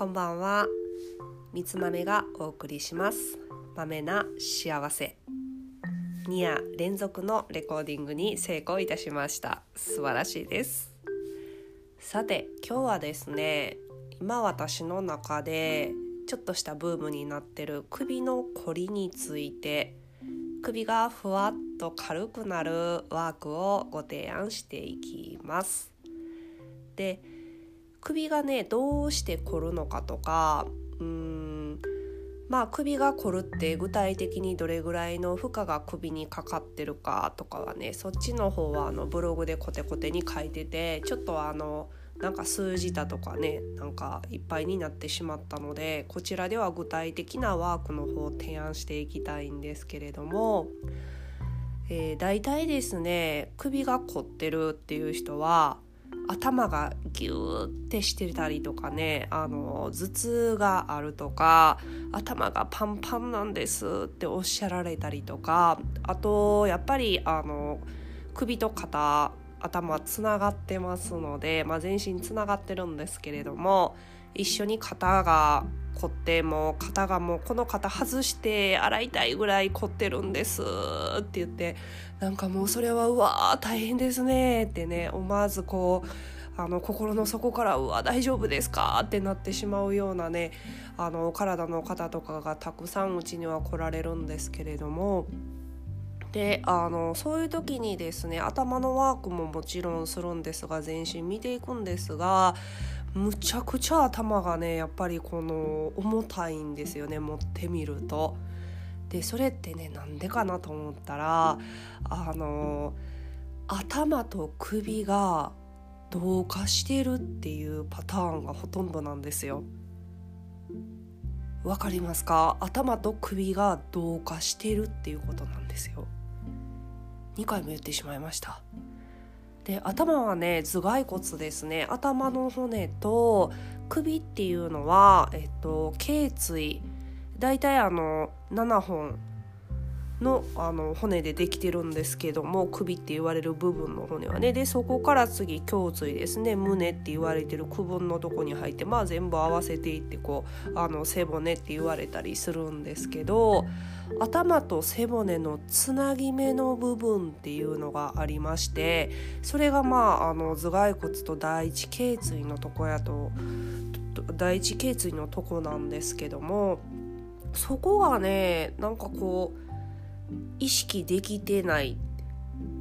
こんばんは。みつ豆がお送りします。豆な幸せ。2夜連続のレコーディングに成功いたしました。素晴らしいです。さて今日はですね今私の中でちょっとしたブームになってる首のこりについて首がふわっと軽くなるワークをご提案していきます。で首がねどうして凝るのかとかうーんまあ首が凝るって具体的にどれぐらいの負荷が首にかかってるかとかはねそっちの方はあのブログでコテコテに書いててちょっとあのなんか数字だとかねなんかいっぱいになってしまったのでこちらでは具体的なワークの方を提案していきたいんですけれども、えー、大体ですね首が凝ってるっていう人は頭がギューってしてたりとかねあの頭痛があるとか頭がパンパンなんですっておっしゃられたりとかあとやっぱりあの首と肩頭つながってますので、まあ、全身つながってるんですけれども一緒に肩が凝ってもう肩がもうこの肩外して洗いたいぐらい凝ってるんですって言ってなんかもうそれはうわー大変ですねってね思わずこうあの心の底から「うわ大丈夫ですか?」ってなってしまうようなねあの体の方とかがたくさんうちには来られるんですけれども。であのそういう時にですね頭のワークももちろんするんですが全身見ていくんですがむちゃくちゃ頭がねやっぱりこの重たいんですよね持ってみると。でそれってねなんでかなと思ったらあの頭と首が同化してるっていうパターンがほとんどなんですよ。わかりますか？頭と首が同化してるっていうことなんですよ。2回も言ってしまいました。で頭はね頭蓋骨ですね。頭の骨と首っていうのは、えっと、頸椎。大体あの7本のあの骨でできてるんですけども首って言われる部分の骨はね。でそこから次胸椎ですね。胸って言われてる区分のとこに入ってまあ全部合わせていってこうあの背骨って言われたりするんですけど頭と背骨のつなぎ目の部分っていうのがありましてそれがまああの頭蓋骨と第一頸椎のとこやと第一頸椎のとこなんですけどもそこがねなんかこう意識できてない。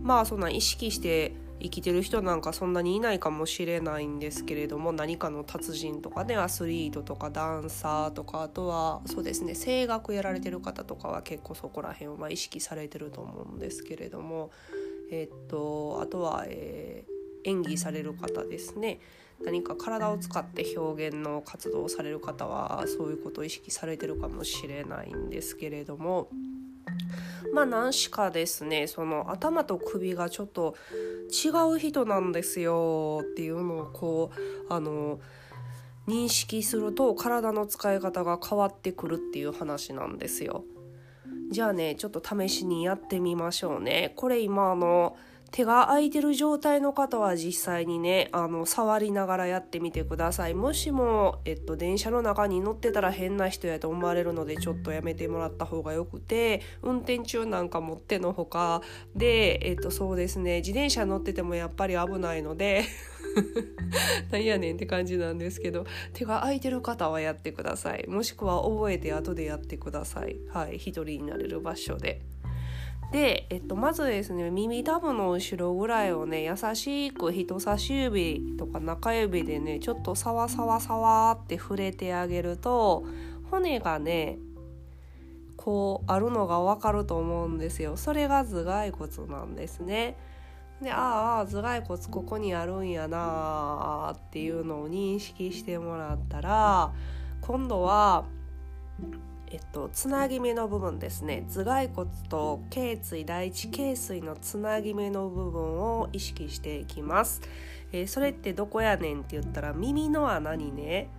まあそんな意識して生きてる人なんかそんなにいないかもしれないんですけれども何かの達人とかねアスリートとかダンサーとかあとはそうですね声楽やられてる方とかは結構そこら辺をま意識されてると思うんですけれどもえっとあとは、えー、演技される方ですね何か体を使って表現の活動をされる方はそういうことを意識されてるかもしれないんですけれども。まあ何しかですねその頭と首がちょっと違う人なんですよっていうのをこうあの認識すると体の使い方が変わってくるっていう話なんですよ。じゃあねちょっと試しにやってみましょうね。これ今あの手が空いてる状態の方は実際にねあの触りながらやってみてください。もしも、えっと、電車の中に乗ってたら変な人やと思われるのでちょっとやめてもらった方がよくて運転中なんかもってのほかで、えっと、そうですね自転車乗っててもやっぱり危ないので なんやねんって感じなんですけど手が空いてる方はやってください。もしくは覚えて後でやってください。はい一人になれる場所で。で、えっと、まずですね耳たぶの後ろぐらいをね優しく人差し指とか中指でねちょっとサワサワサワって触れてあげると骨がねこうあるのがわかると思うんですよ。それが頭蓋骨なんですね。でああ頭蓋骨ここにあるんやなあっていうのを認識してもらったら今度はえっと、つなぎ目の部分ですね。頭蓋骨と頸椎第一頸椎のつなぎ目の部分を意識していきます、えー、それってどこやねんって言ったら耳の穴にね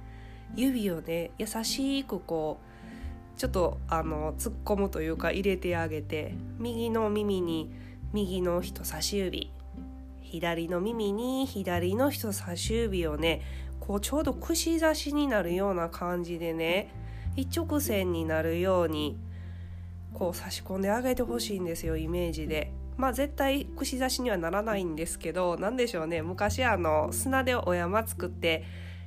指をね優しくこうちょっとあの突っ込むというか入れてあげて右の耳に右の人差し指左の耳に左の人差し指をねこうちょうど串刺しになるような感じでね一直線になるようにこう差し込んであげてほしいんですよイメージで。まあ絶対串刺しにはならないんですけど何でしょうね昔あの砂でお山作って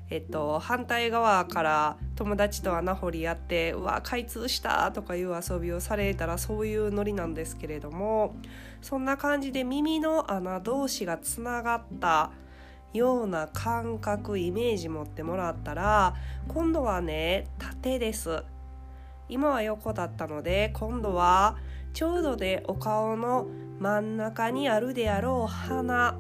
えっと、反対側から友達と穴掘りやって「うわ開通した!」とかいう遊びをされたらそういうノリなんですけれどもそんな感じで耳の穴同士がつながったような感覚イメージ持ってもらったら今度はね縦です。今は横だったので今度はちょうどでお顔の真ん中にあるであろう鼻。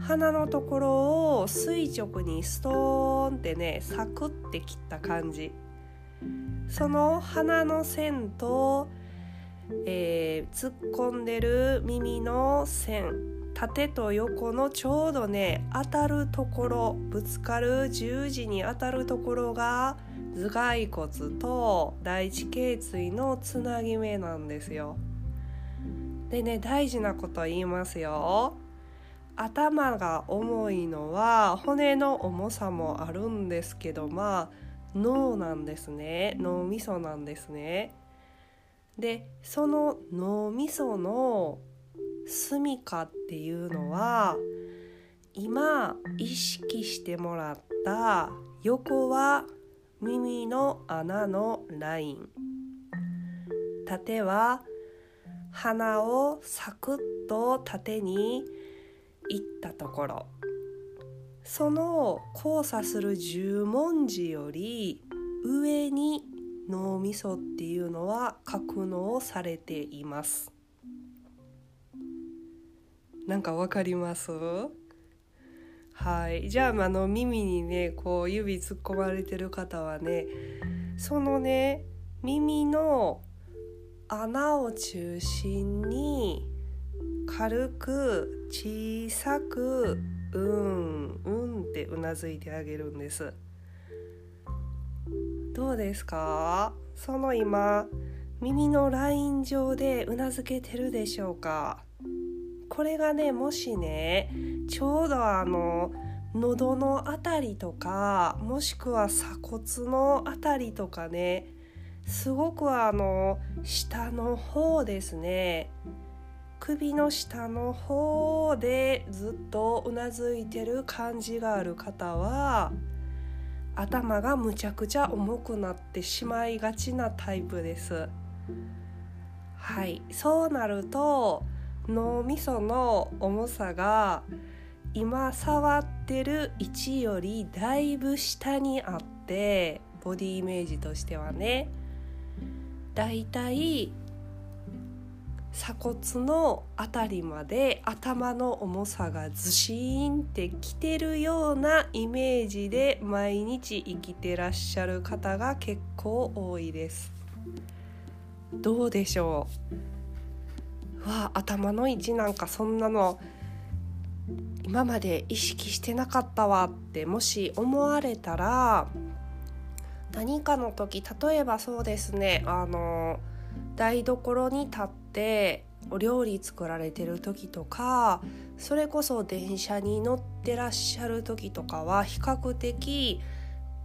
鼻のところを垂直にストーンってねサクって切った感じ。その鼻の線と、えー、突っ込んでる耳の線。縦と横のちょうどね当たるところぶつかる十字に当たるところが頭蓋骨と第一頸椎のつなぎ目なんですよ。でね大事なこと言いますよ。頭が重いのは骨の重さもあるんですけどまあ脳なんですね脳みそなんですね。でその脳みその住処っていうのは今意識してもらった横は耳の穴のライン。縦は鼻をサクッと縦にいったところ。その交差する十文字より上に脳みそっていうのは格納されています。なんかわかります？はい。じゃああの耳にねこう指突っ込まれてる方はねそのね耳の穴を中心に軽く小さく「うんうん」ってうなずいてあげるんです。どうですか？その今耳のライン上でうなずけてるでしょうか？これがねもしねちょうどあの喉の辺りとかもしくは鎖骨の辺りとかねすごくあの下の方ですね首の下の方でずっとうなずいてる感じがある方は頭がむちゃくちゃ重くなってしまいがちなタイプです。はいそうなると脳みその重さが今触ってる位置よりだいぶ下にあってボディイメージとしてはねだいたい鎖骨の辺りまで頭の重さがずしーんってきてるようなイメージで毎日生きてらっしゃる方が結構多いです。どうでしょう？わ頭の位置なんかそんなの今まで意識してなかったわってもし思われたら何かの時例えばそうですねあの台所に立ってお料理作られてる時とかそれこそ電車に乗ってらっしゃる時とかは比較的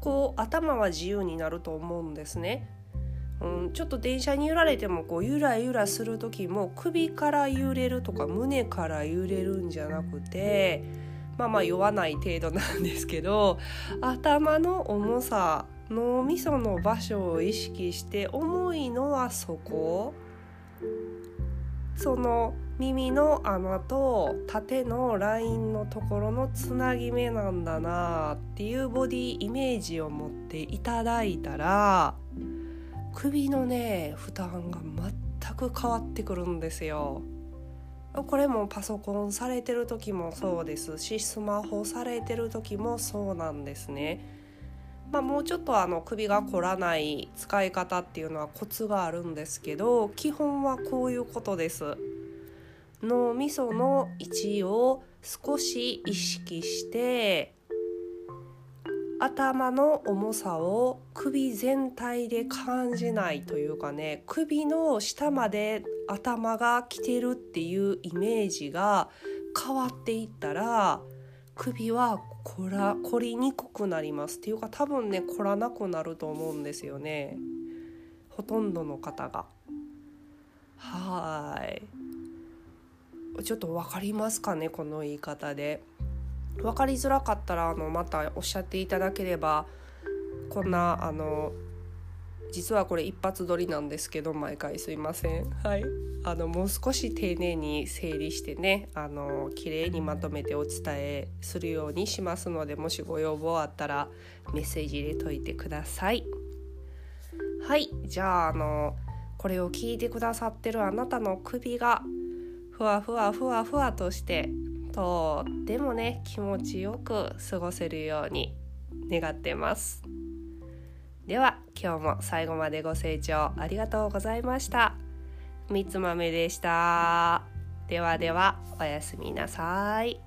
こう頭は自由になると思うんですね。うん、ちょっと電車に揺られてもこうゆらゆらする時も首から揺れるとか胸から揺れるんじゃなくてまあまあ酔わない程度なんですけど頭の重さ脳みその場所を意識して重いのはそこ。その耳の穴と縦のラインのところのつなぎ目なんだなっていうボディイメージを持っていただいたら首のね負担が全く変わってくるんですよ。これもパソコンされてる時もそうですしスマホされてる時もそうなんですね。まあ、もうちょっとあの首が凝らない使い方っていうのはコツがあるんですけど基本はこういうことです。脳みその位置を少し意識して頭の重さを首全体で感じないというかね首の下まで頭が来てるっていうイメージが変わっていったら首はこら凝りにくくなりますっていうか多分ね凝らなくなると思うんですよね。ほとんどの方が。はい。ちょっと分かりますかねこの言い方で。分かりづらかったらあのまたおっしゃっていただければこんなあの実はこれ一発撮りなんですけど毎回すいません。はい。あのもう少し丁寧に整理してねあの綺麗にまとめてお伝えするようにしますのでもしご要望あったらメッセージ入れといてください。はい。じゃああのこれを聞いてくださってるあなたの首がふわふわふわふわとしてとってもね気持ちよく過ごせるように願ってます。では今日も最後までご清聴ありがとうございました。みつ豆でした。ではではおやすみなさい。